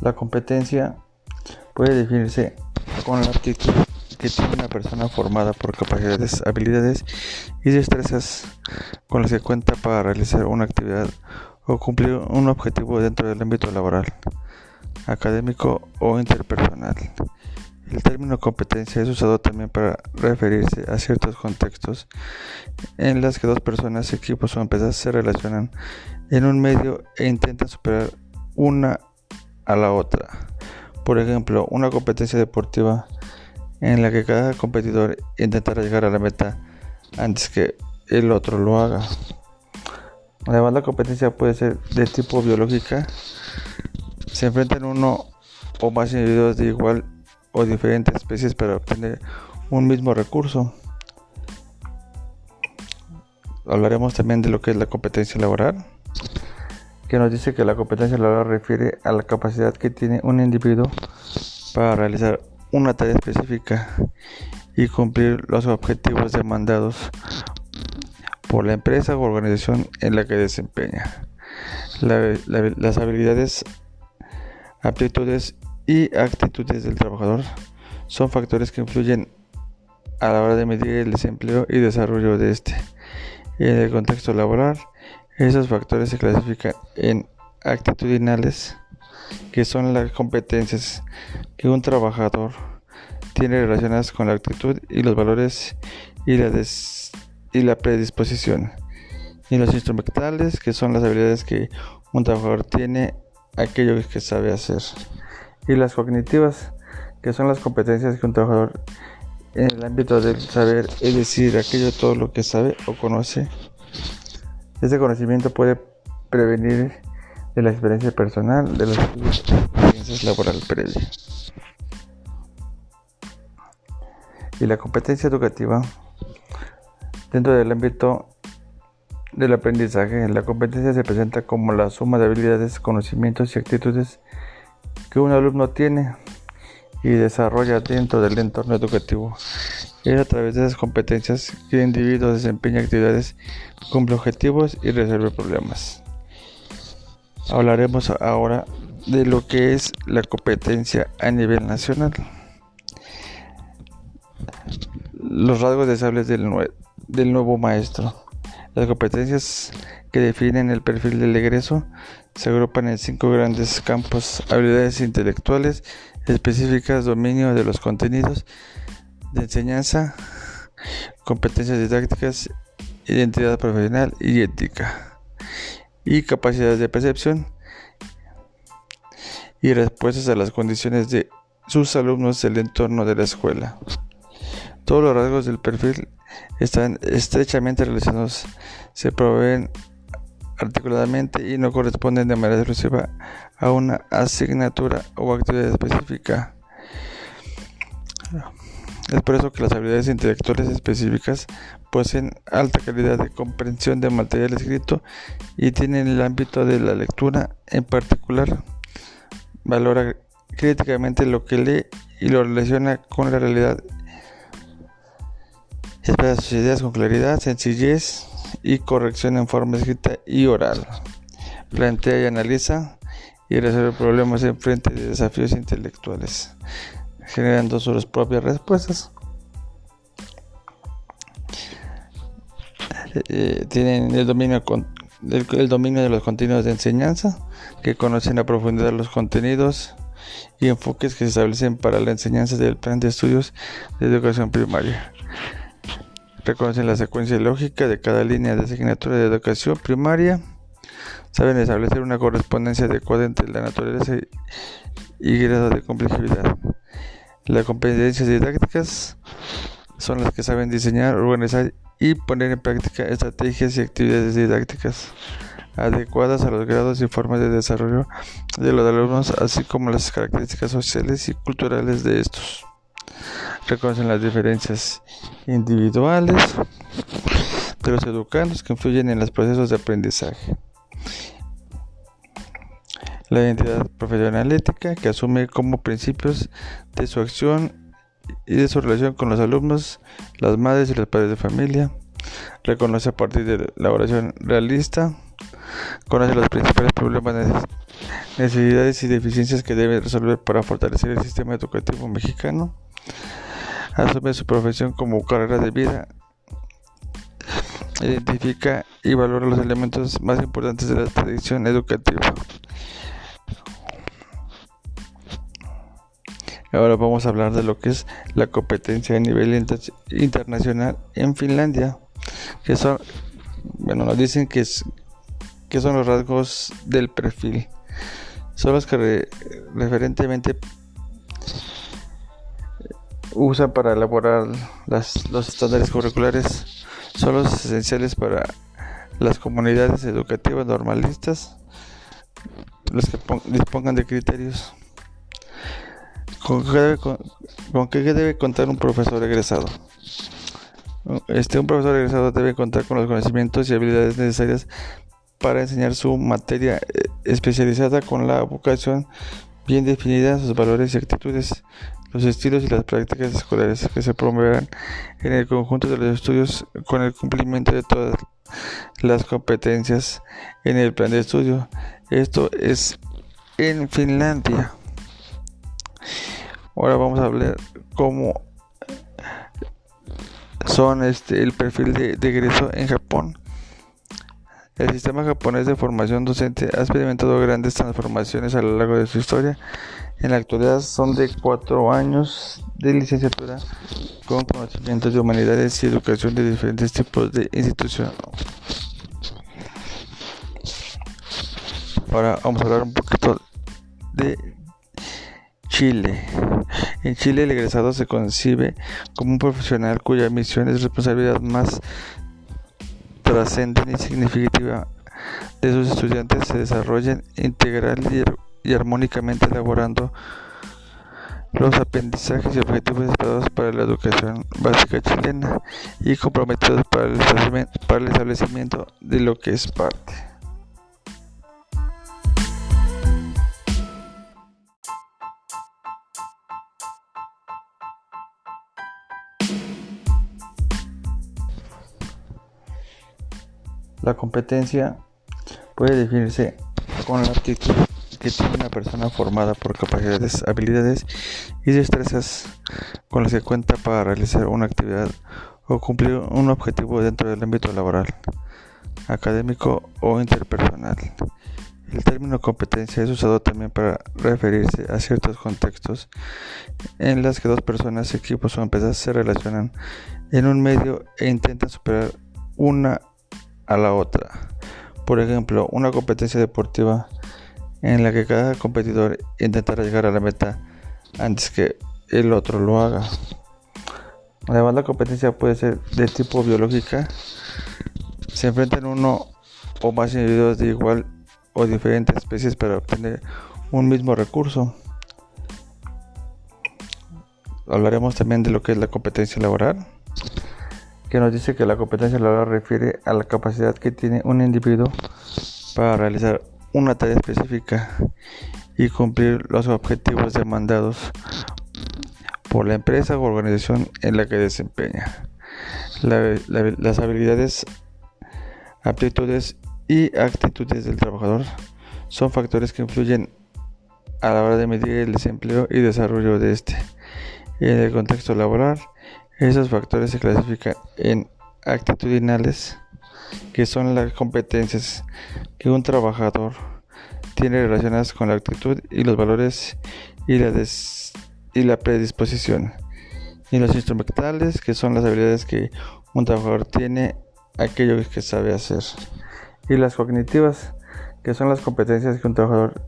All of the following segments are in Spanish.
La competencia puede definirse con la actitud que tiene una persona formada por capacidades, habilidades y destrezas con las que cuenta para realizar una actividad o cumplir un objetivo dentro del ámbito laboral, académico o interpersonal. El término competencia es usado también para referirse a ciertos contextos en los que dos personas, equipos o empresas se relacionan en un medio e intentan superar una a la otra. Por ejemplo, una competencia deportiva en la que cada competidor intentará llegar a la meta antes que el otro lo haga. Además, la competencia puede ser de tipo biológica. Se enfrentan uno o más individuos de igual o diferentes especies para obtener un mismo recurso. Hablaremos también de lo que es la competencia laboral, que nos dice que la competencia laboral refiere a la capacidad que tiene un individuo para realizar una tarea específica y cumplir los objetivos demandados por la empresa o organización en la que desempeña. las habilidades, aptitudes y actitudes del trabajador son factores que influyen a la hora de medir el desempleo y desarrollo de este. En el contexto laboral, esos factores se clasifican en actitudinales, que son las competencias que un trabajador tiene relacionadas con la actitud y los valores y la, predisposición. Y los instrumentales, que son las habilidades que un trabajador tiene, aquello que sabe hacer. Y las cognitivas, que son las competencias que un trabajador en el ámbito del saber, es decir, aquello todo lo que sabe o conoce. Este conocimiento puede prevenir de la experiencia personal, de las experiencias laborales previas. Y la competencia educativa dentro del ámbito del aprendizaje, la competencia se presenta como la suma de habilidades, conocimientos y actitudes que un alumno tiene y desarrolla dentro del entorno educativo. Es a través de esas competencias que el individuo desempeña actividades, cumple objetivos y resuelve problemas. Hablaremos ahora de lo que es la competencia a nivel nacional. Los rasgos deseables del, del nuevo maestro. Las competencias que definen el perfil del egreso se agrupan en cinco grandes campos, habilidades intelectuales específicas, dominio de los contenidos de enseñanza, competencias didácticas, identidad profesional y ética, y capacidades de percepción y respuestas a las condiciones de sus alumnos del entorno de la escuela. Todos los rasgos del perfil están estrechamente relacionados, se proveen articuladamente y no corresponden de manera exclusiva a una asignatura o actividad específica. Es por eso que las habilidades intelectuales específicas poseen alta calidad de comprensión de material escrito y tienen el ámbito de la lectura en particular. Valora críticamente lo que lee y lo relaciona con la realidad Expresa sus ideas con claridad, sencillez y corrección en forma escrita y oral. Plantea y analiza y resuelve problemas en frente de desafíos intelectuales, generando sus propias respuestas. Eh, tienen el dominio, el dominio de los contenidos de enseñanza, que conocen a profundidad los contenidos y enfoques que se establecen para la enseñanza del plan de estudios de educación primaria reconocen la secuencia lógica de cada línea de asignatura de educación primaria, saben establecer una correspondencia adecuada entre la naturaleza y grado de complejidad. Las competencias didácticas son las que saben diseñar, organizar y poner en práctica estrategias y actividades didácticas adecuadas a los grados y formas de desarrollo de los alumnos, así como las características sociales y culturales de estos reconocen las diferencias individuales de los educandos que influyen en los procesos de aprendizaje. La identidad profesional ética que asume como principios de su acción y de su relación con los alumnos, las madres y los padres de familia. Reconoce a partir de la oración realista Conoce los principales problemas, necesidades y deficiencias que debe resolver para fortalecer el sistema educativo mexicano. Asume su profesión como carrera de vida. Identifica y valora los elementos más importantes de la tradición educativa. Ahora vamos a hablar de lo que es la competencia a nivel internacional en Finlandia, que son, bueno, nos dicen que, es, que son los rasgos del perfil. Son los que referentemente usan para elaborar los estándares curriculares, son los esenciales para las comunidades educativas normalistas, los que dispongan de criterios ¿Con qué, debe, contar un profesor egresado? Este, un profesor egresado debe contar con los conocimientos y habilidades necesarias para enseñar su materia eh, especializada con la vocación bien definida, sus valores y actitudes, los estilos y las prácticas escolares que se promoverán en el conjunto de los estudios con el cumplimiento de todas las competencias en el plan de estudio. Esto es en Finlandia. Ahora vamos a hablar cómo son este el perfil de, egreso en Japón. El sistema japonés de formación docente ha experimentado grandes transformaciones a lo largo de su historia. En la actualidad son de cuatro años de licenciatura con conocimientos de humanidades y educación de diferentes tipos de instituciones. Ahora vamos a hablar un poquito de Chile. En Chile el egresado se concibe como un profesional cuya misión es responsabilidad más trascendente y significativa de sus estudiantes se desarrollen integral y, armónicamente elaborando los aprendizajes y objetivos esperados para la educación básica chilena y comprometidos para el establecimiento de lo que es parte. La competencia puede definirse con la actitud que tiene una persona formada por capacidades, habilidades y destrezas con las que cuenta para realizar una actividad o cumplir un objetivo dentro del ámbito laboral, académico o interpersonal. El término competencia es usado también para referirse a ciertos contextos en los que dos personas, equipos o empresas se relacionan en un medio e intentan superar una a la otra. Por ejemplo, una competencia deportiva en la que cada competidor intentará llegar a la meta antes que el otro lo haga. Además, la competencia puede ser de tipo biológica. Se enfrentan uno o más individuos de igual o diferentes especies para obtener un mismo recurso. Hablaremos también de lo que es la competencia laboral que nos dice que la competencia laboral refiere a la capacidad que tiene un individuo para realizar una tarea específica y cumplir los objetivos demandados por la empresa o organización en la que desempeña. las habilidades, aptitudes y actitudes del trabajador son factores que influyen a la hora de medir el desempleo y desarrollo de este. En el contexto laboral, esos factores se clasifican en actitudinales, que son las competencias que un trabajador tiene relacionadas con la actitud y los valores y la, predisposición. Y los instrumentales, que son las habilidades que un trabajador tiene, aquello que sabe hacer. Y las cognitivas, que son las competencias que un trabajador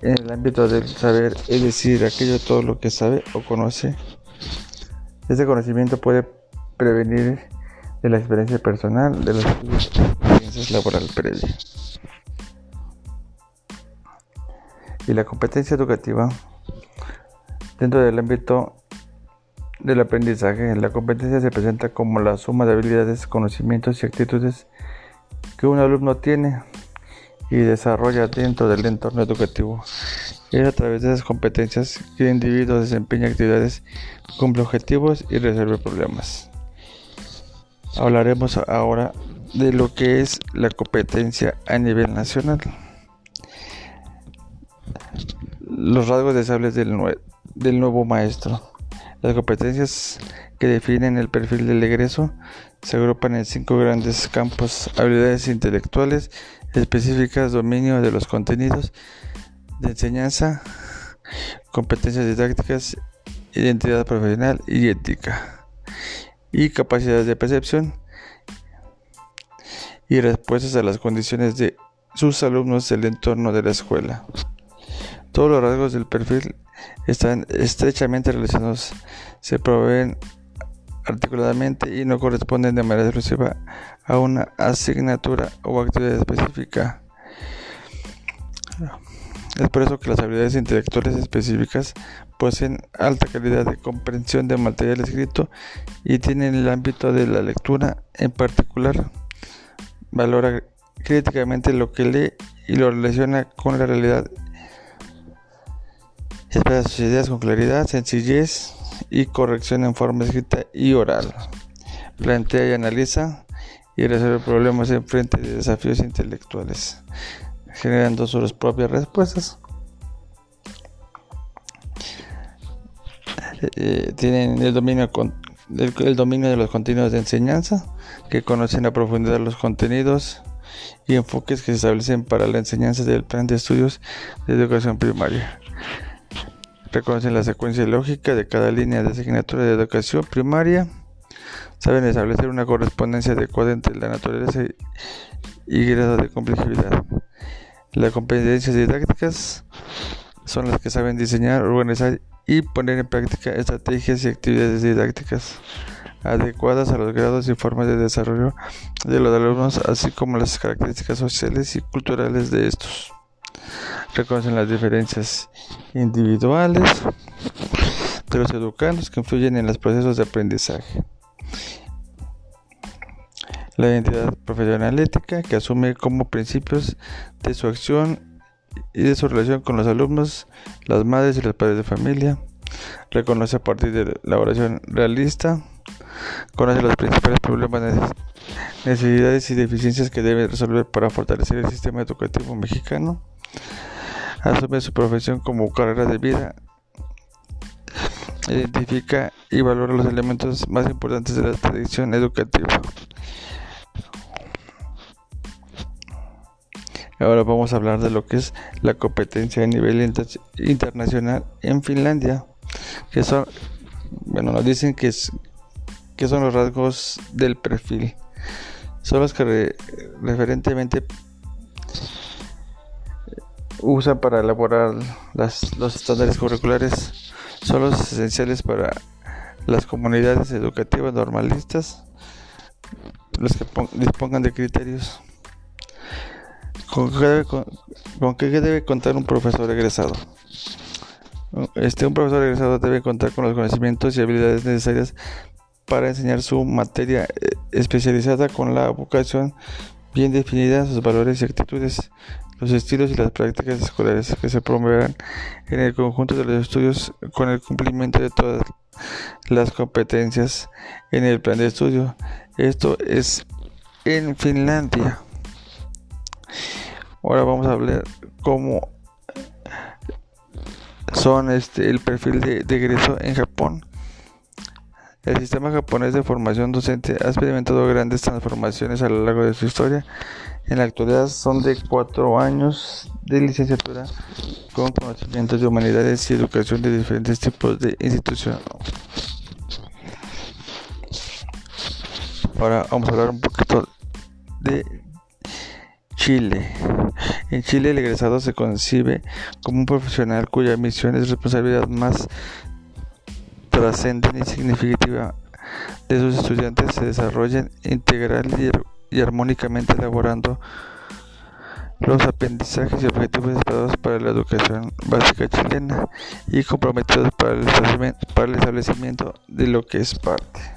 en el ámbito del saber, es decir, aquello todo lo que sabe o conoce este conocimiento puede prevenir de la experiencia personal de las experiencias laborales previas. Y la competencia educativa dentro del ámbito del aprendizaje, la competencia se presenta como la suma de habilidades, conocimientos y actitudes que un alumno tiene y desarrolla dentro del entorno educativo. Es a través de esas competencias que el individuo desempeña actividades, cumple objetivos y resuelve problemas. Hablaremos ahora de lo que es la competencia a nivel nacional. Los rasgos deseables del, del nuevo maestro. Las competencias que definen el perfil del egreso se agrupan en cinco grandes campos, habilidades intelectuales específicas, dominio de los contenidos de enseñanza, competencias didácticas, identidad profesional y ética, y capacidades de percepción y respuestas a las condiciones de sus alumnos del entorno de la escuela. Todos los rasgos del perfil están estrechamente relacionados, se proveen articuladamente y no corresponden de manera exclusiva a una asignatura o actividad específica. Es por eso que las habilidades intelectuales específicas poseen alta calidad de comprensión de material escrito y tienen el ámbito de la lectura en particular. Valora críticamente lo que lee y lo relaciona con la realidad. Expresa sus ideas con claridad, sencillez y corrección en forma escrita y oral. Plantea y analiza y resuelve problemas en frente de desafíos intelectuales generando sus propias respuestas. Eh, tienen el dominio, el, dominio de los contenidos de enseñanza, que conocen a profundidad los contenidos y enfoques que se establecen para la enseñanza del plan de estudios de educación primaria. Reconocen la secuencia lógica de cada línea de asignatura de educación primaria. Saben establecer una correspondencia adecuada entre la naturaleza y grado de complejidad. Las competencias didácticas son las que saben diseñar, organizar y poner en práctica estrategias y actividades didácticas adecuadas a los grados y formas de desarrollo de los alumnos, así como las características sociales y culturales de estos. Reconocen las diferencias individuales de los educandos que influyen en los procesos de aprendizaje. La identidad profesional ética que asume como principios de su acción y de su relación con los alumnos, las madres y los padres de familia, reconoce a partir de la oración realista, conoce los principales problemas, necesidades y deficiencias que debe resolver para fortalecer el sistema educativo mexicano, asume su profesión como carrera de vida, identifica y valora los elementos más importantes de la tradición educativa. Ahora vamos a hablar de lo que es la competencia a nivel internacional en Finlandia, que son, bueno, nos dicen que, es, que son los rasgos del perfil. Son los que referentemente usan para elaborar los estándares curriculares, son los esenciales para las comunidades educativas normalistas, los que dispongan de criterios ¿Con qué, debe, contar un profesor egresado? Este, un profesor egresado debe contar con los conocimientos y habilidades necesarias para enseñar su materia eh, especializada con la vocación bien definida, sus valores y actitudes, los estilos y las prácticas escolares que se promoverán en el conjunto de los estudios con el cumplimiento de todas las competencias en el plan de estudio. Esto es en Finlandia. Ahora vamos a hablar cómo son este el perfil de, egreso en Japón. El sistema japonés de formación docente ha experimentado grandes transformaciones a lo largo de su historia. En la actualidad son de cuatro años de licenciatura con conocimientos de humanidades y educación de diferentes tipos de instituciones. Ahora vamos a hablar un poquito de Chile. En Chile el egresado se concibe como un profesional cuya misión es responsabilidad más trascendente y significativa de sus estudiantes se desarrollen integral y, armónicamente elaborando los aprendizajes y objetivos esperados para la educación básica chilena y comprometidos para el establecimiento de lo que es parte.